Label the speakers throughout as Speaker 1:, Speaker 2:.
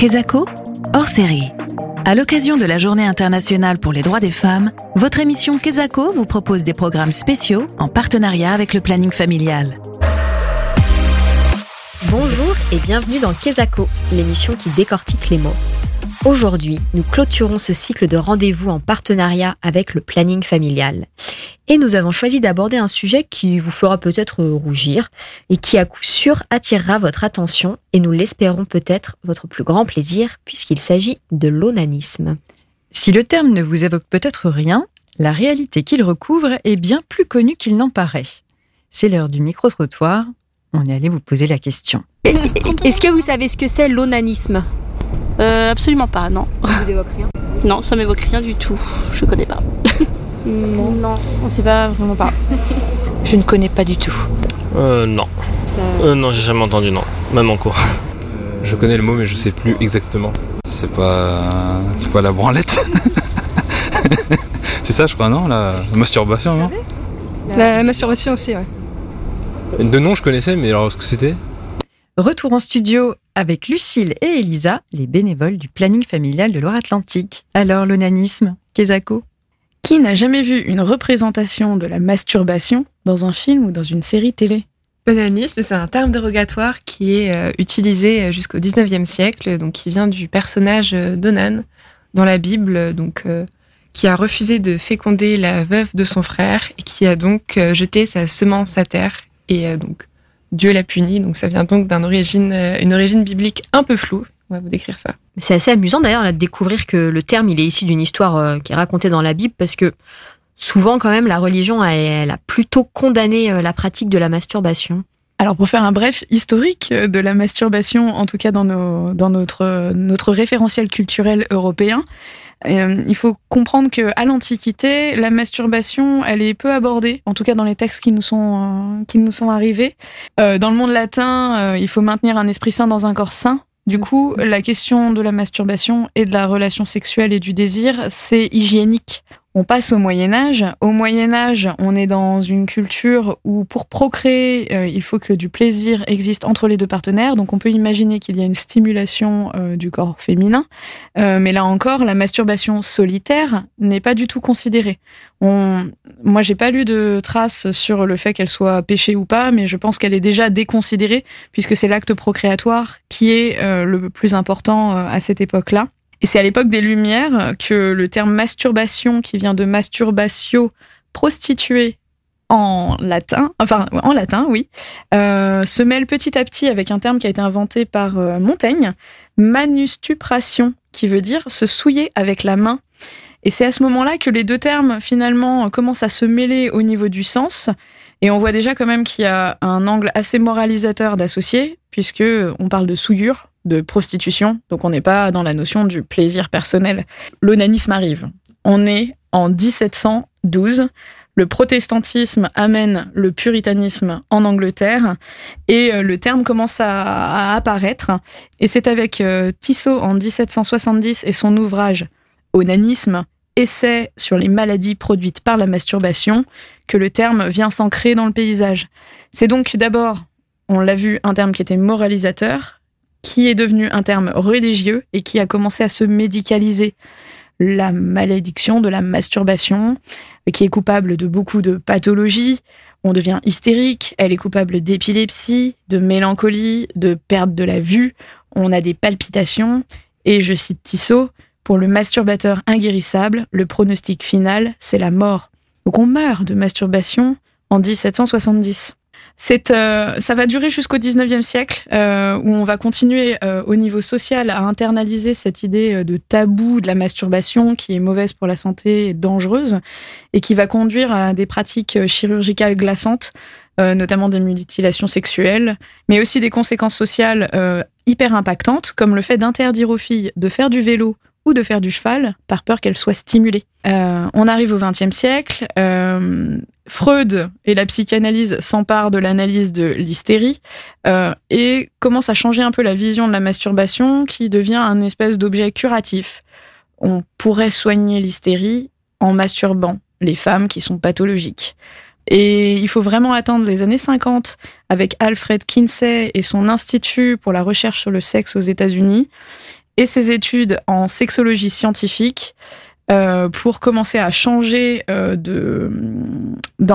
Speaker 1: Kesako, hors série. À l'occasion de la Journée internationale pour les droits des femmes, votre émission Kesako vous propose des programmes spéciaux en partenariat avec le planning familial.
Speaker 2: Bonjour et bienvenue dans Kesako, l'émission qui décortique les mots. Aujourd'hui, nous clôturons ce cycle de rendez-vous en partenariat avec le planning familial. Et nous avons choisi d'aborder un sujet qui vous fera peut-être rougir et qui à coup sûr attirera votre attention et nous l'espérons peut-être votre plus grand plaisir puisqu'il s'agit de l'onanisme.
Speaker 3: Si le terme ne vous évoque peut-être rien, la réalité qu'il recouvre est bien plus connue qu'il n'en paraît. C'est l'heure du micro-trottoir. On est allé vous poser la question.
Speaker 2: Est-ce que vous savez ce que c'est l'onanisme?
Speaker 4: Euh, absolument pas, non.
Speaker 2: Ça vous évoque rien
Speaker 4: Non, ça m'évoque rien du tout. Je connais pas.
Speaker 5: Non, non, on sait pas vraiment pas.
Speaker 6: Je ne connais pas du tout.
Speaker 7: Euh, non.
Speaker 2: Ça-
Speaker 7: Euh, non, j'ai jamais entendu, non. Même en cours.
Speaker 8: Je connais le mot, mais je sais plus exactement. C'est pas. C'est pas la branlette C'est ça, je crois, non La masturbation, non
Speaker 5: La masturbation aussi, ouais.
Speaker 8: De nom, je connaissais, mais alors ce que c'était?
Speaker 3: Retour en studio avec Lucille et Elisa, les bénévoles du planning familial de Loire-Atlantique. Alors, l'onanisme, Kesako?
Speaker 9: Qui n'a jamais vu une représentation de la masturbation dans un film ou dans une série télé?
Speaker 5: L'onanisme, c'est un terme dérogatoire qui est euh, utilisé euh, jusqu'au 19e siècle, donc qui vient du personnage euh, d'Onan dans la Bible, donc euh, qui a refusé de féconder la veuve de son frère et qui a donc jeté sa semence à terre et donc Dieu l'a puni. Donc ça vient donc d'une origine, euh, une origine biblique un peu floue. On va vous décrire ça.
Speaker 2: C'est assez amusant d'ailleurs de découvrir que le terme il est issu d'une histoire euh, qui est racontée dans la Bible parce que souvent quand même la religion elle, elle a plutôt condamné euh, la pratique de la masturbation.
Speaker 9: Alors pour faire un bref historique de la masturbation, en tout cas dans, nos, dans notre, notre référentiel culturel européen, euh, il faut comprendre que à l'Antiquité, la masturbation, elle est peu abordée, en tout cas dans les textes qui nous sont, euh, qui nous sont arrivés. Euh, dans le monde latin, il faut maintenir un esprit sain dans un corps sain. Du coup, la question de la masturbation et de la relation sexuelle et du désir, c'est hygiénique. On passe au Moyen Âge. Au Moyen Âge, on est dans une culture où pour procréer, euh, il faut que du plaisir existe entre les deux partenaires. Donc on peut imaginer qu'il y a une stimulation euh, du corps féminin. Euh, mais là encore, la masturbation solitaire n'est pas du tout considérée. On... Moi, j'ai pas lu de traces sur le fait qu'elle soit péchée ou pas, mais je pense qu'elle est déjà déconsidérée puisque c'est l'acte procréatoire qui est le plus important à cette époque-là. Et c'est à l'époque des Lumières que le terme masturbation, qui vient de masturbatio, prostituée en latin, enfin en latin, oui, euh, se mêle petit à petit avec un terme qui a été inventé par euh, Montaigne, manustupration, qui veut dire se souiller avec la main. Et c'est à ce moment-là que les deux termes finalement commencent à se mêler au niveau du sens. Et on voit déjà quand même qu'il y a un angle assez moralisateur d'associer, puisque on parle de souillure, de prostitution, donc on n'est pas dans la notion du plaisir personnel. L'onanisme arrive. On est en 1712. Le protestantisme amène le puritanisme en Angleterre et euh, le terme commence à, apparaître. Et c'est avec euh, Tissot en 1770 et son ouvrage Onanisme, essai sur les maladies produites par la masturbation, que le terme vient s'ancrer dans le paysage. C'est donc d'abord, on l'a vu, un terme qui était moralisateur, qui est devenu un terme religieux et qui a commencé à se médicaliser. La malédiction de la masturbation, qui est coupable de beaucoup de pathologies. On devient hystérique, elle est coupable d'épilepsie, de mélancolie, de perte de la vue, on a des palpitations. Et je cite Tissot, pour le masturbateur inguérissable, le pronostic final, c'est la mort. Donc on meurt de masturbation en 1770. C'est, euh, ça va durer jusqu'au 19e siècle, euh, où on va continuer euh, au niveau social à internaliser cette idée euh, de tabou de la masturbation qui est mauvaise pour la santé et dangereuse, et qui va conduire à des pratiques euh, chirurgicales glaçantes, euh, notamment des mutilations sexuelles, mais aussi des conséquences sociales hyper impactantes, comme le fait d'interdire aux filles de faire du vélo ou de faire du cheval par peur qu'elles soient stimulées. Euh, on arrive au XXe siècle. euh, Freud et la psychanalyse s'emparent de l'analyse de l'hystérie euh, et commencent à changer un peu la vision de la masturbation qui devient un espèce d'objet curatif. On pourrait soigner l'hystérie en masturbant les femmes qui sont pathologiques. Et il faut vraiment attendre les années 50 avec Alfred Kinsey et son Institut pour la recherche sur le sexe aux États-Unis. Et ses études en sexologie scientifique euh, pour commencer à changer euh,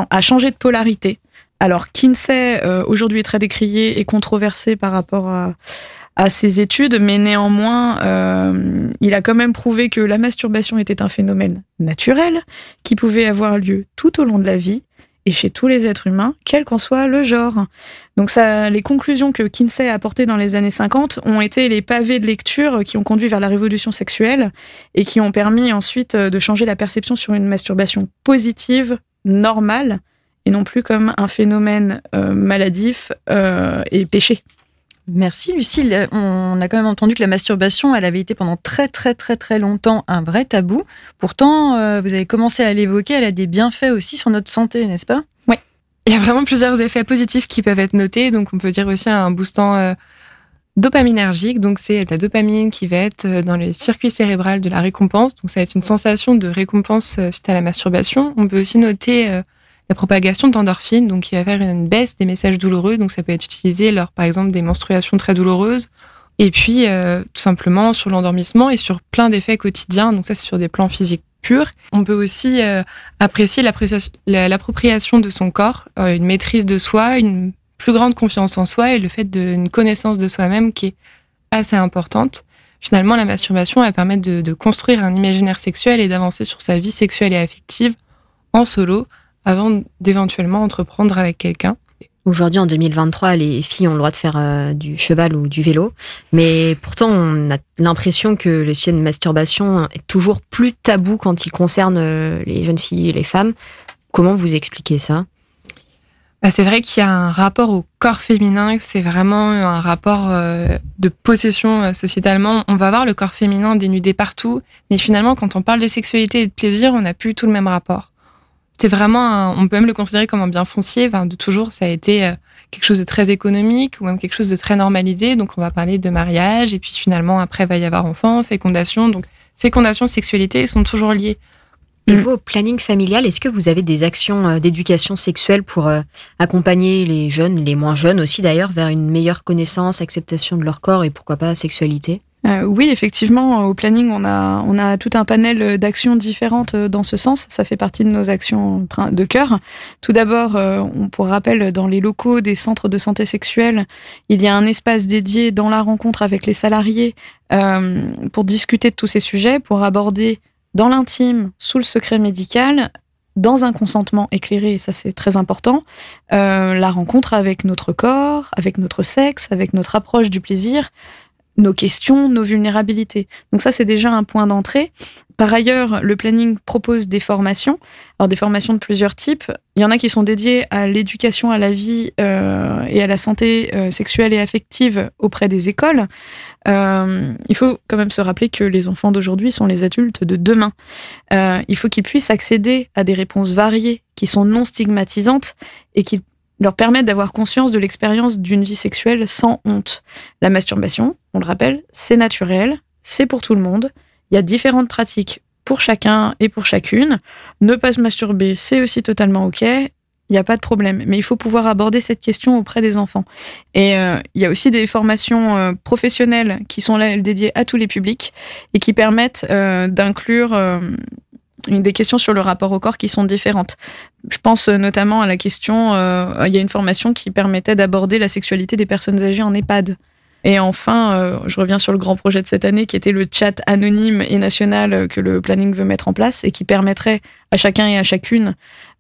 Speaker 9: à changer de polarité. Alors Kinsey euh, aujourd'hui est très décrié et controversé par rapport à, ses études, mais néanmoins, il a quand même prouvé que la masturbation était un phénomène naturel qui pouvait avoir lieu tout au long de la vie et chez tous les êtres humains, quel qu'en soit le genre. Donc ça, les conclusions que Kinsey a apportées dans les années 50 ont été les pavés de lecture qui ont conduit vers la révolution sexuelle et qui ont permis ensuite de changer la perception sur une masturbation positive, normale, et non plus comme un phénomène euh, maladif euh, et péché.
Speaker 3: Merci Lucille. On a quand même entendu que la masturbation, elle avait été pendant très très très très longtemps un vrai tabou. Pourtant, euh, vous avez commencé à l'évoquer, elle a des bienfaits aussi sur notre santé, n'est-ce pas?
Speaker 9: Oui.
Speaker 5: Il y a vraiment plusieurs effets positifs qui peuvent être notés. Donc on peut dire aussi un boostant euh, dopaminergique. Donc c'est la dopamine qui va être euh, dans le circuit cérébral de la récompense. Donc ça va être une sensation de récompense suite à la masturbation. On peut aussi noter la propagation d'endorphines, donc qui va faire une baisse des messages douloureux. Donc ça peut être utilisé lors, par exemple, des menstruations très douloureuses. Et puis, euh, tout simplement, sur l'endormissement et sur plein d'effets quotidiens. Donc ça, c'est sur des plans physiques purs. On peut aussi euh, apprécier l'appropriation de son corps, euh, une maîtrise de soi, une plus grande confiance en soi et le fait d'une connaissance de soi-même qui est assez importante. Finalement, la masturbation, elle permet de, de construire un imaginaire sexuel et d'avancer sur sa vie sexuelle et affective en solo, avant d'éventuellement entreprendre avec quelqu'un.
Speaker 2: Aujourd'hui, en 2023, les filles ont le droit de faire euh, du cheval ou du vélo, mais pourtant, on a l'impression que le sujet de masturbation est toujours plus tabou quand il concerne euh, les jeunes filles et les femmes. Comment vous expliquez ça?
Speaker 5: Bah, C'est vrai qu'il y a un rapport au corps féminin, c'est vraiment un rapport euh, de possession sociétalement. On va voir le corps féminin dénudé partout, mais finalement, quand on parle de sexualité et de plaisir, on n'a plus tout le même rapport c'est vraiment, un, on peut même le considérer comme un bien foncier. Enfin, de toujours, ça a été euh, quelque chose de très économique ou même quelque chose de très normalisé. Donc, on va parler de mariage et puis finalement, après, il va y avoir enfant, fécondation. Donc, fécondation, sexualité sont toujours liés.
Speaker 2: Et vous, au planning familial, est-ce que vous avez des actions euh, d'éducation sexuelle pour euh, accompagner les jeunes, les moins jeunes aussi d'ailleurs, vers une meilleure connaissance, acceptation de leur corps et pourquoi pas sexualité?
Speaker 9: Euh, oui, effectivement, au planning, on a, on a tout un panel d'actions différentes euh, dans ce sens. Ça fait partie de nos actions de cœur. Tout d'abord, euh, on pour rappel, dans les locaux des centres de santé sexuelle, il y a un espace dédié dans la rencontre avec les salariés pour discuter de tous ces sujets, pour aborder dans l'intime, sous le secret médical, dans un consentement éclairé, et ça c'est très important, la rencontre avec notre corps, avec notre sexe, avec notre approche du plaisir, nos questions, nos vulnérabilités. Donc ça, c'est déjà un point d'entrée. Par ailleurs, le planning propose des formations, alors des formations de plusieurs types. Il y en a qui sont dédiées à l'éducation à la vie euh, et à la santé euh, sexuelle et affective auprès des écoles. Euh, il faut quand même se rappeler que les enfants d'aujourd'hui sont les adultes de demain. Euh, il faut qu'ils puissent accéder à des réponses variées qui sont non stigmatisantes et qu'ils leur permettre d'avoir conscience de l'expérience d'une vie sexuelle sans honte. La masturbation, on le rappelle, c'est naturel, c'est pour tout le monde. Il y a différentes pratiques pour chacun et pour chacune. Ne pas se masturber, c'est aussi totalement OK. Il n'y a pas de problème, mais il faut pouvoir aborder cette question auprès des enfants. Et euh, il y a aussi des formations euh, professionnelles qui sont là dédiées à tous les publics et qui permettent euh, d'inclure des questions sur le rapport au corps qui sont différentes. Je pense notamment à la question, euh, il y a une formation qui permettait d'aborder la sexualité des personnes âgées en EHPAD. Et enfin, euh, je reviens sur le grand projet de cette année qui était le chat anonyme et national que le planning veut mettre en place et qui permettrait à chacun et à chacune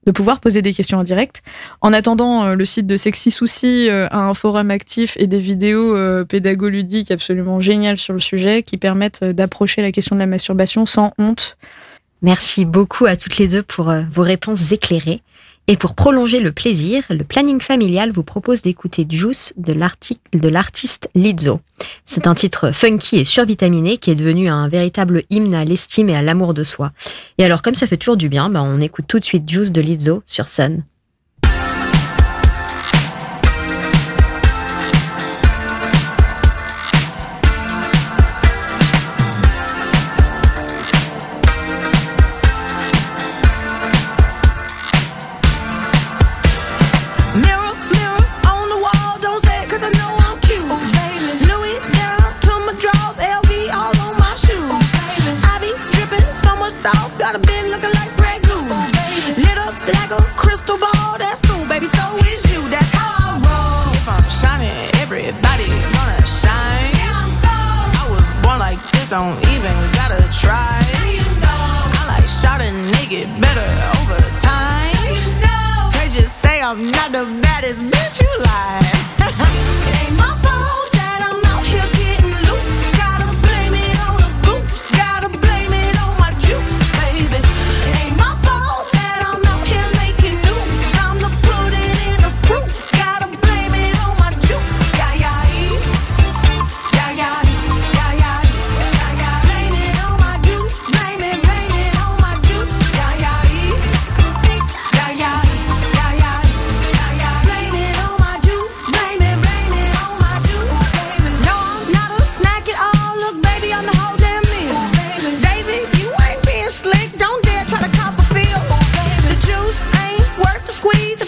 Speaker 9: de pouvoir poser des questions en direct. En attendant, euh, le site de Sexy Souci a un forum actif et des vidéos pédago-ludiques absolument géniales sur le sujet qui permettent d'approcher la question de la masturbation sans honte
Speaker 2: Merci beaucoup à toutes les deux pour euh, vos réponses éclairées. Et pour prolonger le plaisir, le planning familial vous propose d'écouter Juice de l'artiste Lizzo. C'est un titre funky et survitaminé qui est devenu un véritable hymne à l'estime et à l'amour de soi. Et alors comme ça fait toujours du bien, bah on écoute tout de suite Juice de Lizzo sur Sun.
Speaker 10: Don't even gotta try. I like shot and nigga better over time. They just say I'm not the baddest bitch you like. it ain't my fault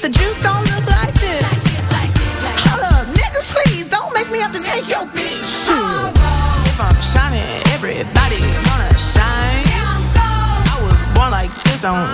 Speaker 10: the juice don't look like this. Hold up, nigga, please don't make me have to take your bitch. Shit. If I'm shining, everybody gonna shine. I was born like this, don't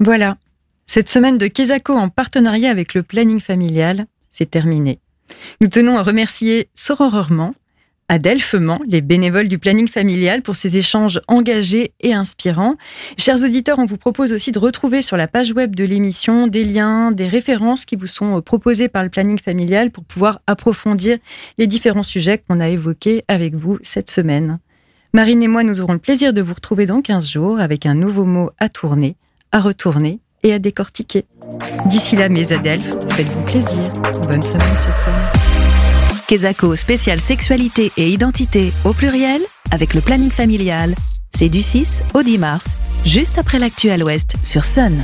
Speaker 3: Voilà. Cette semaine de Kesako en partenariat avec le planning familial, c'est terminé. Nous tenons à remercier sororoirement Adèle Feuman, les bénévoles du planning familial, pour ces échanges engagés et inspirants. Chers auditeurs, on vous propose aussi de retrouver sur la page web de l'émission des liens, des références qui vous sont proposées par le planning familial pour pouvoir approfondir les différents sujets qu'on a évoqués avec vous cette semaine. Marine et moi, nous aurons le plaisir de vous retrouver dans 15 jours avec un nouveau mot à tourner, à retourner et à décortiquer. D'ici là, mes Adelphes, faites-vous plaisir. Bonne semaine sur scène.
Speaker 1: Kesako spécial sexualité et identité au pluriel avec le planning familial. C'est du 6 au 10 mars, juste après l'actu à l'ouest sur Sun.